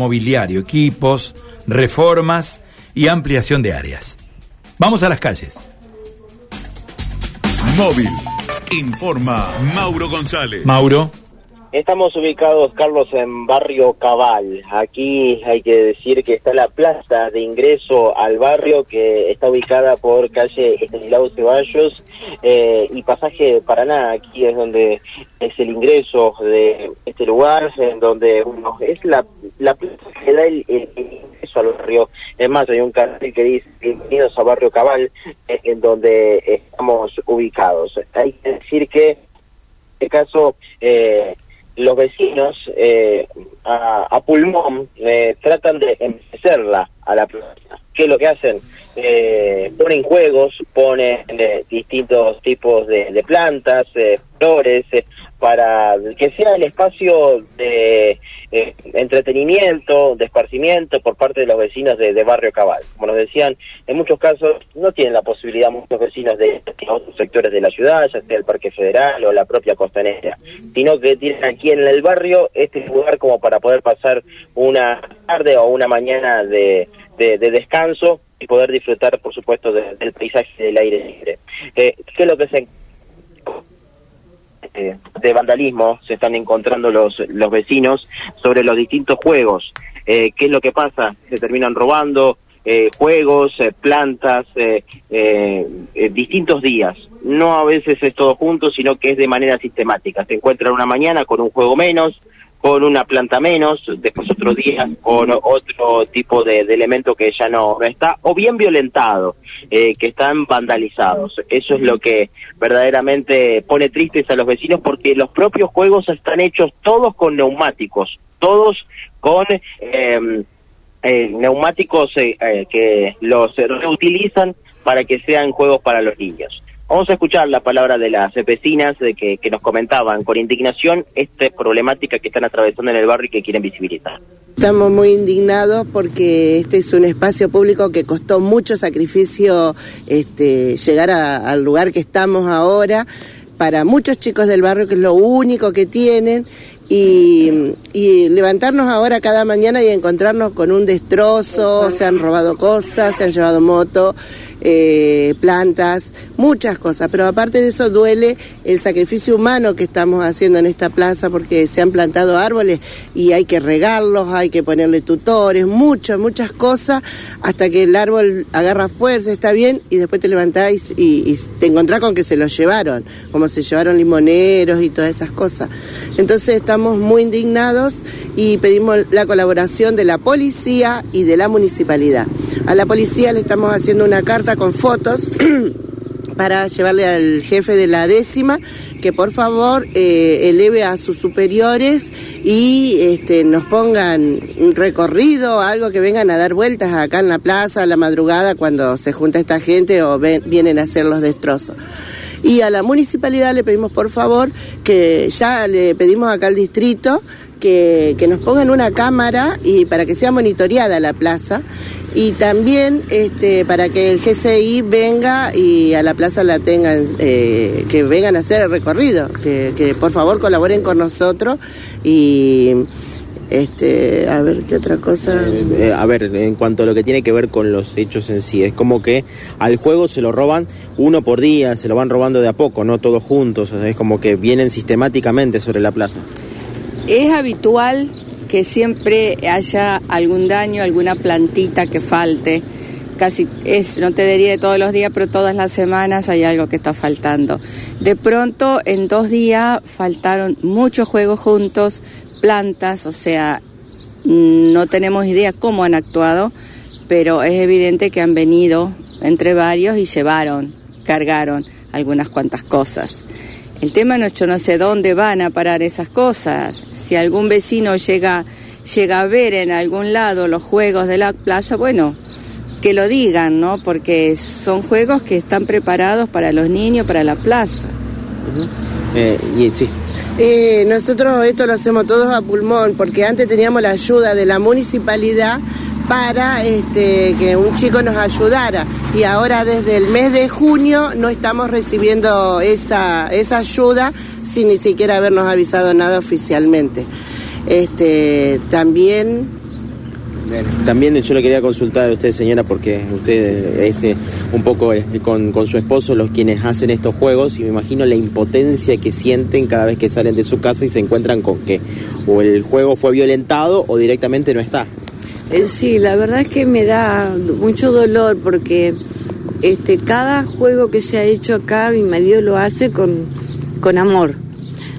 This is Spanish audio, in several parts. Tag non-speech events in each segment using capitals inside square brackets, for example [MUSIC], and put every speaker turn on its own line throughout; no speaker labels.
mobiliario, equipos, reformas y ampliación de áreas. Vamos a las calles.
Móvil. Informa Mauro González.
Mauro.
Estamos ubicados, Carlos, en Barrio Cabal. Aquí hay que decir que está la plaza de ingreso al barrio que está ubicada por calle Estanislao Ceballos eh, y pasaje Paraná. Aquí es donde es el ingreso de este lugar, en donde uno, es la, la plaza que da el, ingreso al barrio. Es más, hay un cartel que dice bienvenidos a Barrio Cabal, eh, en donde estamos ubicados. Hay que decir que en este caso... Eh, los vecinos eh, a, pulmón eh, tratan de envejecerla a la plaza. ¿Qué es lo que hacen? Eh, ponen juegos, ponen distintos tipos de, plantas, flores, para que sea el espacio de entretenimiento, de esparcimiento por parte de los vecinos de, Barrio Cabal. Como nos decían, en muchos casos no tienen la posibilidad muchos vecinos de otros sectores de la ciudad, ya sea el Parque Federal o la propia costanera, sino que tienen aquí en el barrio este lugar como para poder pasar una tarde o una mañana de, de, descanso y poder disfrutar, por supuesto, del paisaje del aire libre. Eh, ¿Qué es lo que se eh, de vandalismo se están encontrando los, los vecinos sobre los distintos juegos. Eh, ¿Qué es lo que pasa? Se terminan robando eh, juegos, plantas, distintos días. No a veces es todo junto, sino que es de manera sistemática. Se encuentran una mañana con un juego menos, con una planta menos, después otro día con otro tipo de, elemento que ya no, está, o bien violentado, eh, que están vandalizados. Eso es lo que verdaderamente pone tristes a los vecinos porque los propios juegos están hechos todos con neumáticos, todos con... Em, eh, neumáticos eh, que los reutilizan para que sean juegos para los niños. Vamos a escuchar la palabra de las vecinas que, nos comentaban con indignación esta problemática que están atravesando en el barrio y que quieren visibilizar.
Estamos muy indignados porque este es un espacio público que costó mucho sacrificio este, llegar al lugar que estamos ahora para muchos chicos del barrio que es lo único que tienen y, y, levantarnos ahora cada mañana y encontrarnos con un destrozo, se han robado cosas, se han llevado moto, eh, plantas, muchas cosas, pero aparte de eso duele el sacrificio humano que estamos haciendo en esta plaza porque se han plantado árboles y hay que regarlos, hay que ponerle tutores, muchas, muchas cosas, hasta que el árbol agarra fuerza, está bien, y después te levantáis y, te encontrás con que se los llevaron, como se llevaron limoneros y todas esas cosas. Entonces estamos muy indignados y pedimos la colaboración de la policía y de la municipalidad. A la policía le estamos haciendo una carta con fotos [CLEARS THROAT] para llevarle al jefe de la décima que por favor eh, eleve a sus superiores y este, nos pongan un recorrido, algo que vengan a dar vueltas acá en la plaza a la madrugada cuando se junta esta gente o vienen a hacer los destrozos. Y a la municipalidad le pedimos por favor que ya le pedimos acá al distrito que, que nos pongan una cámara y para que sea monitoreada la plaza. Y también este, para que el GCI venga y a la plaza la tengan, eh, que vengan a hacer el recorrido, que, por favor colaboren con nosotros y este, a ver qué otra cosa.
Eh, eh, a ver, en cuanto a lo que tiene que ver con los hechos en sí, es como que al juego se lo roban uno por día, se lo van robando de a poco, no todos juntos, es como que vienen sistemáticamente sobre la plaza.
Es habitual que siempre haya algún daño, alguna plantita que falte. Casi es, no te diría de todos los días, pero todas las semanas hay algo que está faltando. De pronto, en dos días faltaron muchos juegos juntos, plantas, o sea, no tenemos idea cómo han actuado, pero es evidente que han venido entre varios y llevaron, cargaron algunas cuantas cosas. El tema no, yo no sé dónde van a parar esas cosas. Si algún vecino llega, llega a ver en algún lado los juegos de la plaza, bueno, que lo digan, ¿no? Porque son juegos que están preparados para los niños, para la plaza.
Eh, y, sí. Eh, nosotros esto lo hacemos todos a pulmón, porque antes teníamos la ayuda de la municipalidad para este, que un chico nos ayudara. Y ahora desde el mes de junio no estamos recibiendo esa, esa ayuda sin ni siquiera habernos avisado nada oficialmente. Este, también
También yo le quería consultar a usted, señora, porque usted es eh, un poco eh, con, con, su esposo los quienes hacen estos juegos y me imagino la impotencia que sienten cada vez que salen de su casa y se encuentran con que o el juego fue violentado o directamente no está.
Eh, sí, la verdad es que me da mucho dolor porque este cada juego que se ha hecho acá mi marido lo hace con, con amor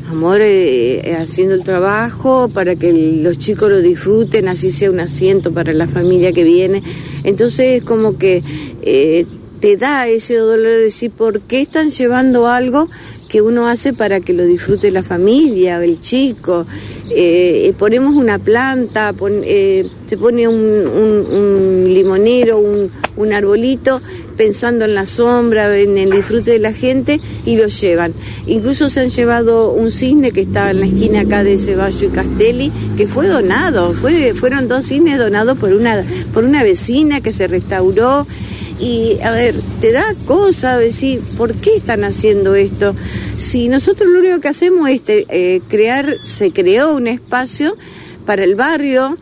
amor eh, haciendo el trabajo para que los chicos lo disfruten, así sea un asiento para la familia que viene. Entonces es como que eh, te da ese dolor de decir, ¿por qué están llevando algo que uno hace para que lo disfrute la familia, el chico? ponemos una planta, se pone un, limonero, un, un arbolito pensando en la sombra, en el disfrute de la gente y lo llevan. Incluso se han llevado un cisne que está en la esquina acá de Ceballo y Castelli, que fue donado, fue, fueron dos cisnes donados por una, por una vecina que se restauró. Y a ver, te da cosa decir, ¿por qué están haciendo esto? Si nosotros lo único que hacemos es eh, crear, se creó un espacio para el barrio,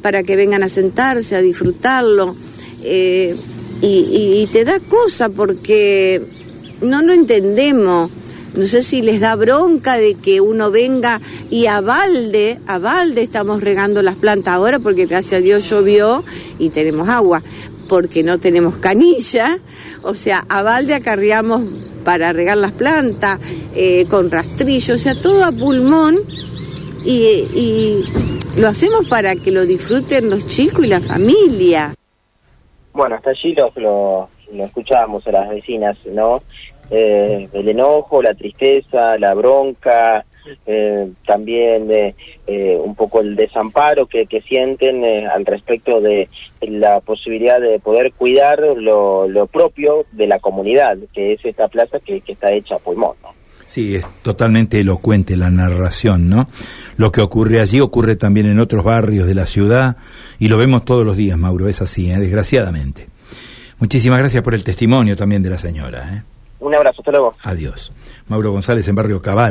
para que vengan a sentarse, a disfrutarlo. Eh, y, te da cosa porque no lo entendemos. No sé si les da bronca de que uno venga y a balde, a balde estamos regando las plantas ahora porque gracias a Dios llovió y tenemos agua, porque no tenemos canilla, o sea, a balde acarreamos para regar las plantas eh, con rastrillo, o sea, todo a pulmón y, y lo hacemos para que lo disfruten los chicos y la familia.
Bueno, hasta allí lo, lo, escuchábamos a las vecinas, ¿no? Eh, el enojo, la tristeza, la bronca, eh, también eh, un poco el desamparo que, que sienten al respecto de la posibilidad de poder cuidar lo, lo, propio de la comunidad, que es esta plaza que, que está hecha a pulmón, ¿no?
Sí, es totalmente elocuente la narración, ¿no? Lo que ocurre allí ocurre también en otros barrios de la ciudad y lo vemos todos los días, Mauro, es así, ¿eh? desgraciadamente. Muchísimas gracias por el testimonio también de la señora. ¿eh?
Un abrazo, hasta luego.
Adiós. Mauro González en Barrio Cabal.